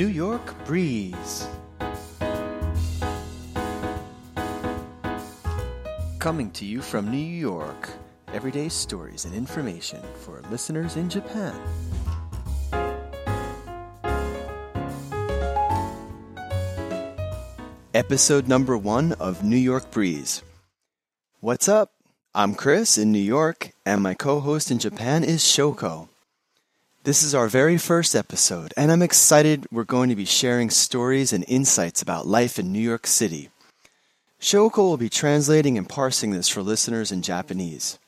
New York Breeze. Coming to you from New York, everyday stories and information for listeners in Japan. Episode number one of New York Breeze. What's up? I'm Chris in New York, and my co host in Japan is Shoko. This is our very first episode, and I'm excited we're going to be sharing stories and insights about life in New York City. Shoko will be translating and parsing this for listeners in Japanese.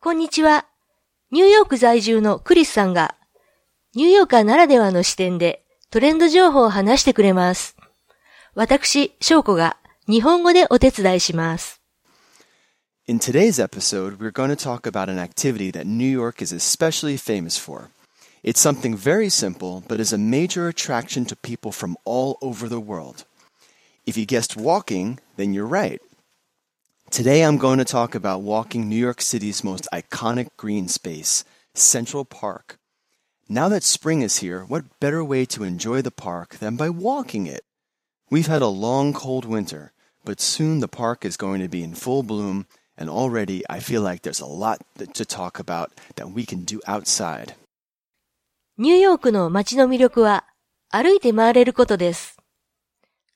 こんにちは。ニューヨーク在住のクリスさんが、ニューヨーカーならではの視点でトレンド情報を話してくれます。私、翔子が日本語でお手伝いします。 In today's episode, we're going to talk about an activity that New York is especially famous for. It's something very simple, but is a major attraction to people from all over the world. If you guessed walking, then you're right. Today I'm going to talk about walking New York City's most iconic green space, Central Park. Now that spring is here, what better way to enjoy the park than by walking it? We've had a long, cold winter, but soon the park is going to be in full bloom and already I feel like there's a lot to talk about that we can do outside. ニューヨークの街の魅力は歩いて回れることです。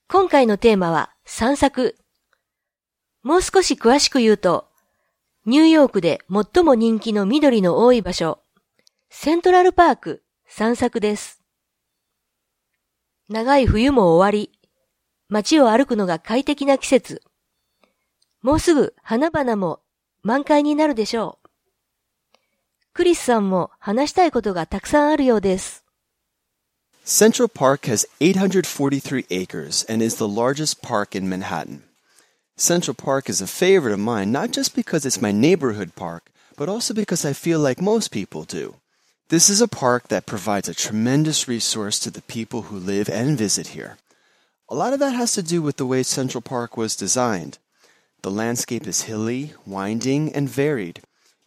今回のテーマは散策。もう少し詳しく言うと、ニューヨークで最も人気の緑の多い場所、セントラルパーク散策です。長い冬も終わり、街を歩くのが快適な季節。もうすぐ花々も満開になるでしょう。クリスさんも話したいことがたくさんあるようです。Central Park has 843 acres and is the largest park in Manhattan. Central Park is a favorite of mine not just because it's my neighborhood park, but also because I feel like most people do. This is a park that provides a tremendous resource to the people who live and visit here. A lot of that has to do with the way Central Park was designed. The landscape is hilly, winding, and varied.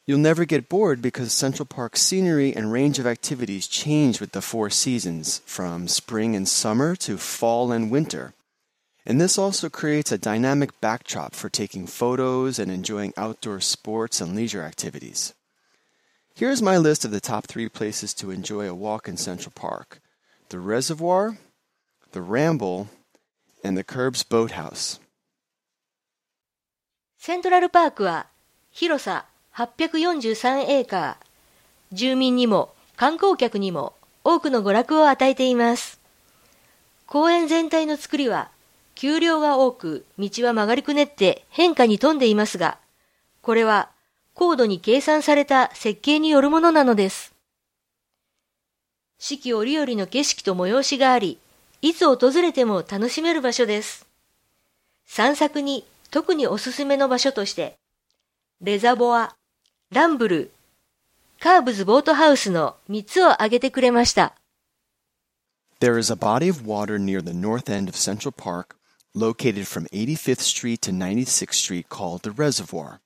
You'll never get bored because Central Park's scenery and range of activities change with the four seasons, from spring and summer to fall and winter. And this also creates a dynamic backdrop for taking photos and enjoying outdoor sports and leisure activities. Here's my list of the top three places to enjoy a walk in Central Park the Reservoir, the Ramble, and the Kerbs Boathouse. セントラルパークは広さ843エーカー、住民にも観光客にも多くの娯楽を与えています。公園全体の作りは丘陵が多く道は曲がりくねって変化に富んでいますが、これは高度に計算された設計によるものなのです。四季折々の景色と催しがあり、いつ訪れても楽しめる場所です。散策に特におすすめの場所として、レザボア、ランブル、カーブズボートハウスの3つを挙げてくれました。There is a body of water near the north end of Central Park, located from 85th Street to 96th Street, called the Reservoir.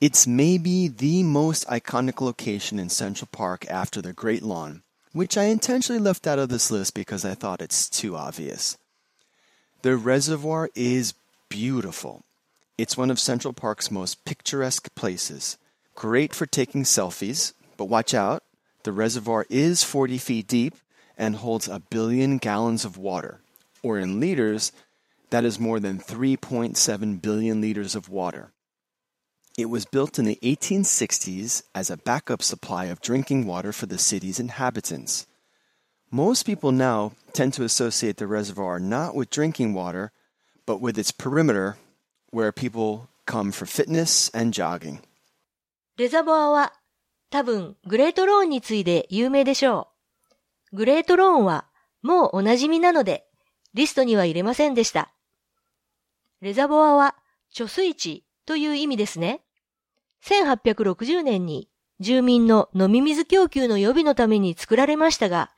It's maybe the most iconic location in Central Park after the Great Lawn, which I intentionally left out of this list because I thought it's too obvious. The reservoir is beautiful. It's one of Central Park's most picturesque places. Great for taking selfies, but watch out, the reservoir is 40 feet deep and holds a billion gallons of water, or in liters, that is more than 3.7 billion liters of water. It was built in the 1860s as a backup supply of drinking water for the city's inhabitants. Most people now tend to associate the reservoir not with drinking water, but with its perimeter where people come for fitness and jogging. レザボアは多分グレートローンに次いで有名でしょう。グレートローンはもうお馴染みなのでリストには入れませんでした。レザボアは貯水池という意味ですね。1860年に住民の飲み水供給の予備のために作られましたが、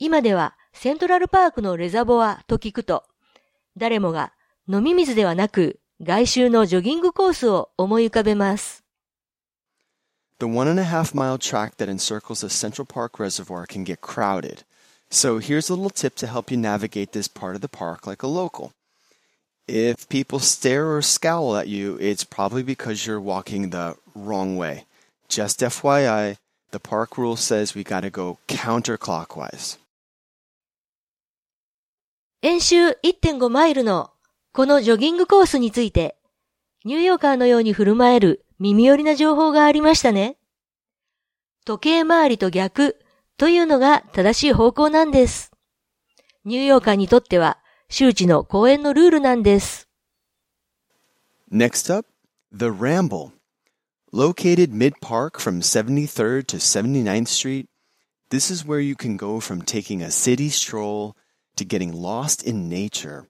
今ではセントラルパークのレザボアと聞くと、誰もが飲み水ではなく外周のジョギングコースを思い浮かべます。The one and a half mile track that encircles the Central Park Reservoir can get crowded. So here's a little tip to help you navigate this part of the park like a local. If people stare or scowl at you, it's probably because you're walking the wrong way. Just FYI, the park rule says we gotta go counterclockwise. 演習1.5マイルのこのジョギングコースについて、ニューヨーカーのように振る舞える耳寄りな情報がありましたね。時計回りと逆というのが正しい方向なんです。ニューヨーカーにとっては周知の公園のルールなんです。Next up, The Ramble. Located mid-park from 73rd to 79th Street, this is where you can go from taking a city stroll to getting lost in nature.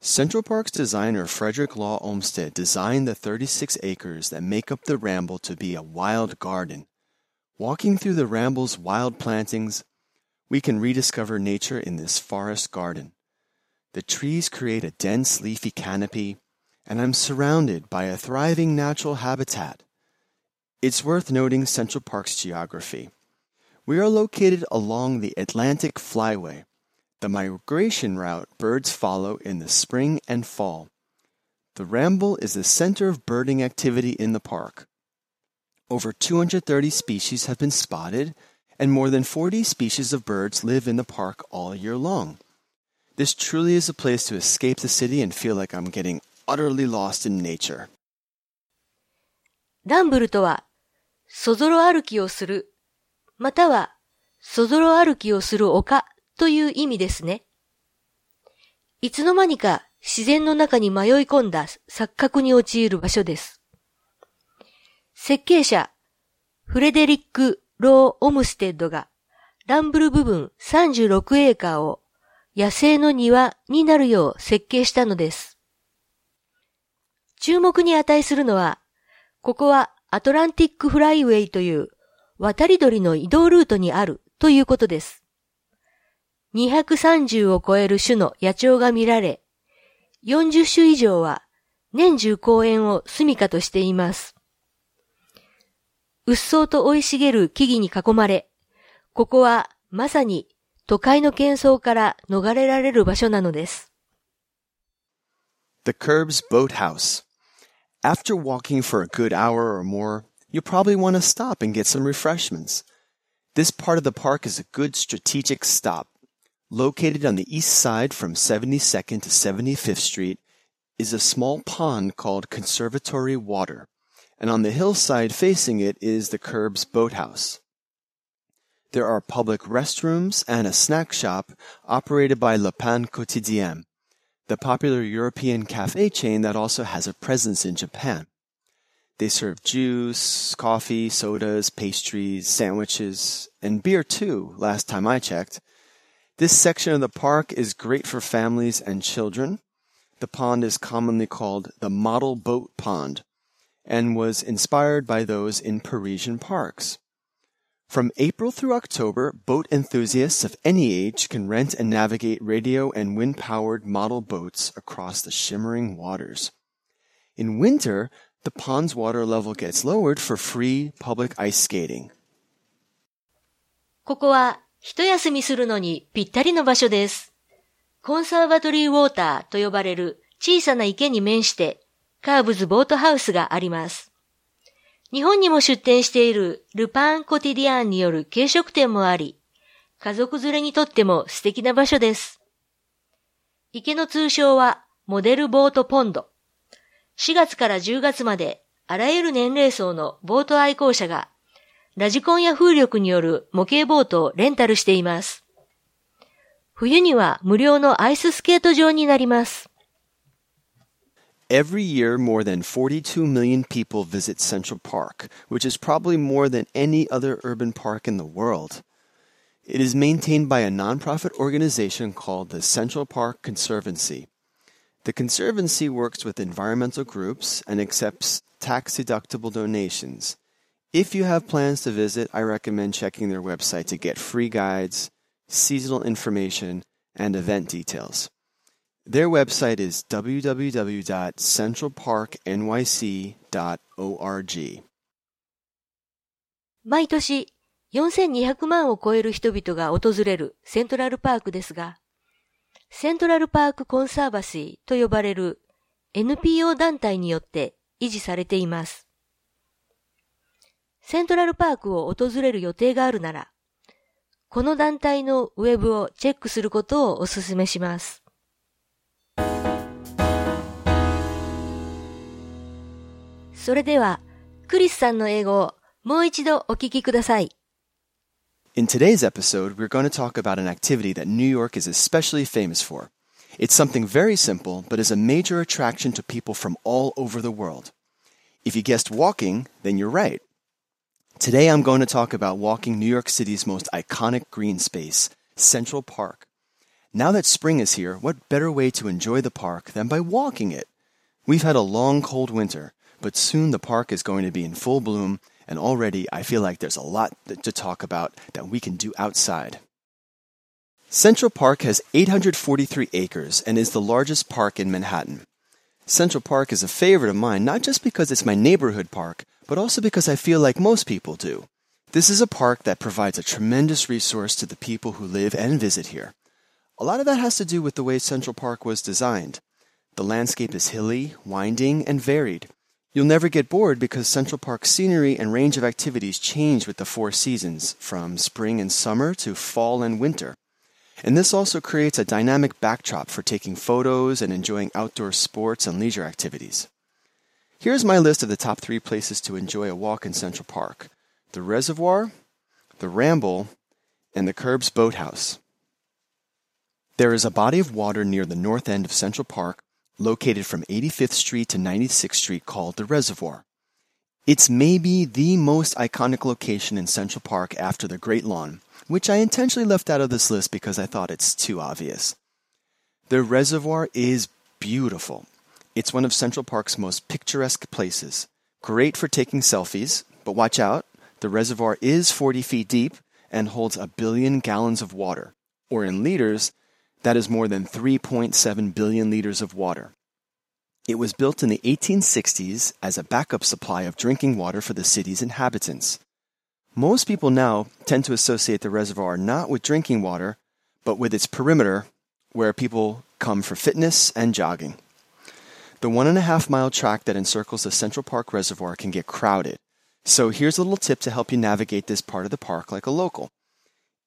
Central Park's designer Frederick Law Olmsted designed the 36 acres that make up the Ramble to be a wild garden. Walking through the Ramble's wild plantings, we can rediscover nature in this forest garden. The trees create a dense leafy canopy, and I'm surrounded by a thriving natural habitat. It's worth noting Central Park's geography. We are located along the Atlantic Flyway, the migration route birds follow in the spring and fall. The Ramble is the center of birding activity in the park. Over 230 species have been spotted, and more than 40 species of birds live in the park all year long. This truly is a place to escape the city and feel like I'm getting utterly lost in nature. ランブルとは、そぞろ歩きをする、または、そぞろ歩きをする丘 という意味ですね。いつの間にか自然の中に迷い込んだ錯覚に陥る場所です。設計者、フレデリック・ロー・オムステッドがランブル部分36エーカーを野生の庭になるよう設計したのです。注目に値するのは、ここはアトランティックフライウェイという渡り鳥の移動ルートにあるということです。230を超える種の野鳥が見られ、40種以上は年中公園を住処としています。うっそうと生い茂る木々に囲まれ、ここはまさに都会の喧騒から逃れられる場所なのです。The Curbs Boathouse After walking for a good hour or more, you'll probably want to stop and get some refreshments. This part of the park is a good strategic stop. Located on the east side from 72nd to 75th Street is a small pond called Conservatory Water, and on the hillside facing it is the Kerbs Boathouse. There are public restrooms and a snack shop operated by Le Pain Quotidien, the popular European cafe chain that also has a presence in Japan. They serve juice, coffee, sodas, pastries, sandwiches, and beer too, last time I checked. This section of the park is great for families and children. The pond is commonly called the Model Boat Pond and was inspired by those in Parisian parks. From April through October, boat enthusiasts of any age can rent and navigate radio and wind powered model boats across the shimmering waters. In winter, the pond's water level gets lowered for free public ice skating. ここは 一休みするのにぴったりの場所です。コンサーバトリーウォーターと呼ばれる小さな池に面してカーブズボートハウスがあります。日本にも出店しているルパンコティディアンによる軽食店もあり、家族連れにとっても素敵な場所です。池の通称はモデルボートポンド。4月から10月まであらゆる年齢層のボート愛好者がラジコンや風力による模型ボートをレンタルしています。冬には無料のアイススケート場になります。Every year, more than 42 million people visit Central Park, which is probably more than any other urban park in the world. It is maintained by a nonprofit organization called the Central Park Conservancy. The Conservancy works with environmental groups and accepts tax deductible donations. If you have plans to visit, I recommend checking their website to get free guides, seasonal information, and event details. Their website is www.centralparknyc.org. 毎年4200万を超える人々が訪れるセントラルパークですが、セントラルパークコンサーバシーと呼ばれる NPO 団体によって維持されています。セントラルパークを訪れる予定があるなら、この団体のウェブをチェックすることをお勧めします。それでは、クリスさんの英語をもう一度お聞きください。In today's episode, we're going to talk about an activity that New York is especially famous for. It's something very simple, but is a major attraction to people from all over the world. If you guessed walking, then you're right. Today I'm going to talk about walking New York City's most iconic green space, Central Park. Now that spring is here, what better way to enjoy the park than by walking it? We've had a long cold winter, but soon the park is going to be in full bloom, and already I feel like there's a lot to talk about that we can do outside. Central Park has 843 acres and is the largest park in Manhattan. Central Park is a favorite of mine, not just because it's my neighborhood park, but also because I feel like most people do. This is a park that provides a tremendous resource to the people who live and visit here. A lot of that has to do with the way Central Park was designed. The landscape is hilly, winding, and varied. You'll never get bored because Central Park's scenery and range of activities change with the four seasons, from spring and summer to fall and winter. And this also creates a dynamic backdrop for taking photos and enjoying outdoor sports and leisure activities. Here's my list of the top three places to enjoy a walk in Central Park the Reservoir, the Ramble, and the Kerbs Boathouse. There is a body of water near the north end of Central Park, located from 85th Street to 96th Street, called the Reservoir. It's maybe the most iconic location in Central Park after the Great Lawn, which I intentionally left out of this list because I thought it's too obvious. The reservoir is beautiful. It's one of Central Park's most picturesque places. Great for taking selfies, but watch out, the reservoir is 40 feet deep and holds a billion gallons of water, or in liters, that is more than 3.7 billion liters of water. It was built in the 1860s as a backup supply of drinking water for the city's inhabitants. Most people now tend to associate the reservoir not with drinking water, but with its perimeter, where people come for fitness and jogging. The one and a half mile track that encircles the Central Park Reservoir can get crowded. So here's a little tip to help you navigate this part of the park like a local.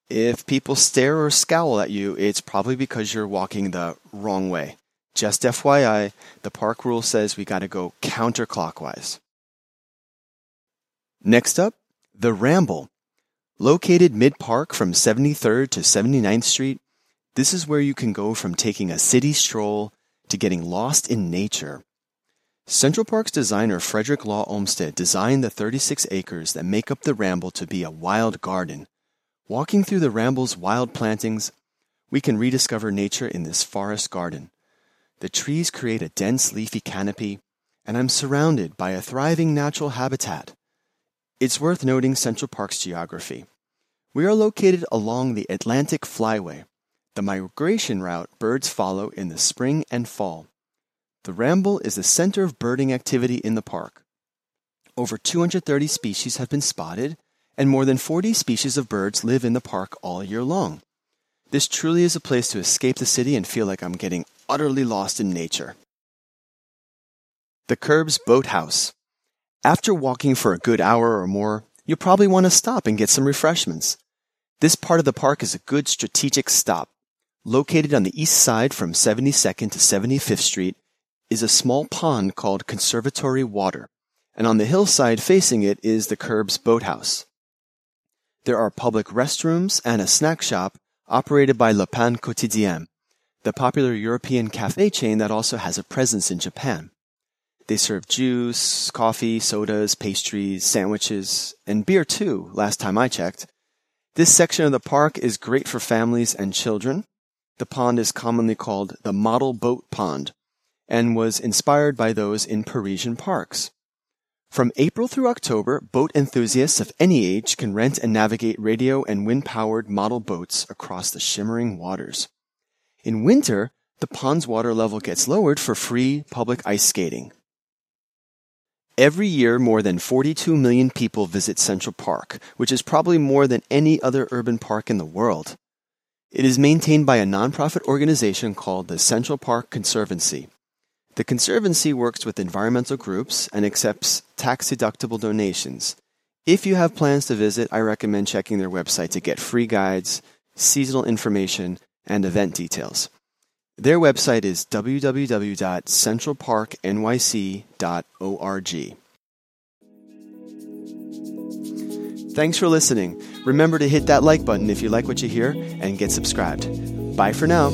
If people stare or scowl at you, it's probably because you're walking the wrong way. Just FYI, the park rule says we got to go counterclockwise. Next up, the Ramble. Located mid park from 73rd to 79th Street, this is where you can go from taking a city stroll to getting lost in nature. Central Park's designer Frederick Law Olmsted designed the 36 acres that make up the Ramble to be a wild garden. Walking through the Ramble's wild plantings, we can rediscover nature in this forest garden. The trees create a dense leafy canopy, and I'm surrounded by a thriving natural habitat. It's worth noting Central Park's geography. We are located along the Atlantic Flyway, the migration route birds follow in the spring and fall. The Ramble is the center of birding activity in the park. Over 230 species have been spotted, and more than 40 species of birds live in the park all year long. This truly is a place to escape the city and feel like I'm getting utterly lost in nature. The Kerbs Boathouse. After walking for a good hour or more, you'll probably want to stop and get some refreshments. This part of the park is a good strategic stop. Located on the east side from 72nd to 75th Street is a small pond called Conservatory Water, and on the hillside facing it is the Kerbs Boathouse. There are public restrooms and a snack shop operated by Le Pain Quotidien, the popular European cafe chain that also has a presence in Japan. They serve juice, coffee, sodas, pastries, sandwiches, and beer too, last time I checked. This section of the park is great for families and children, the pond is commonly called the Model Boat Pond and was inspired by those in Parisian parks. From April through October, boat enthusiasts of any age can rent and navigate radio and wind powered model boats across the shimmering waters. In winter, the pond's water level gets lowered for free public ice skating. Every year, more than 42 million people visit Central Park, which is probably more than any other urban park in the world. It is maintained by a nonprofit organization called the Central Park Conservancy. The Conservancy works with environmental groups and accepts tax deductible donations. If you have plans to visit, I recommend checking their website to get free guides, seasonal information, and event details. Their website is www.centralparknyc.org. Thanks for listening. Remember to hit that like button if you like what you hear and get subscribed. Bye for now.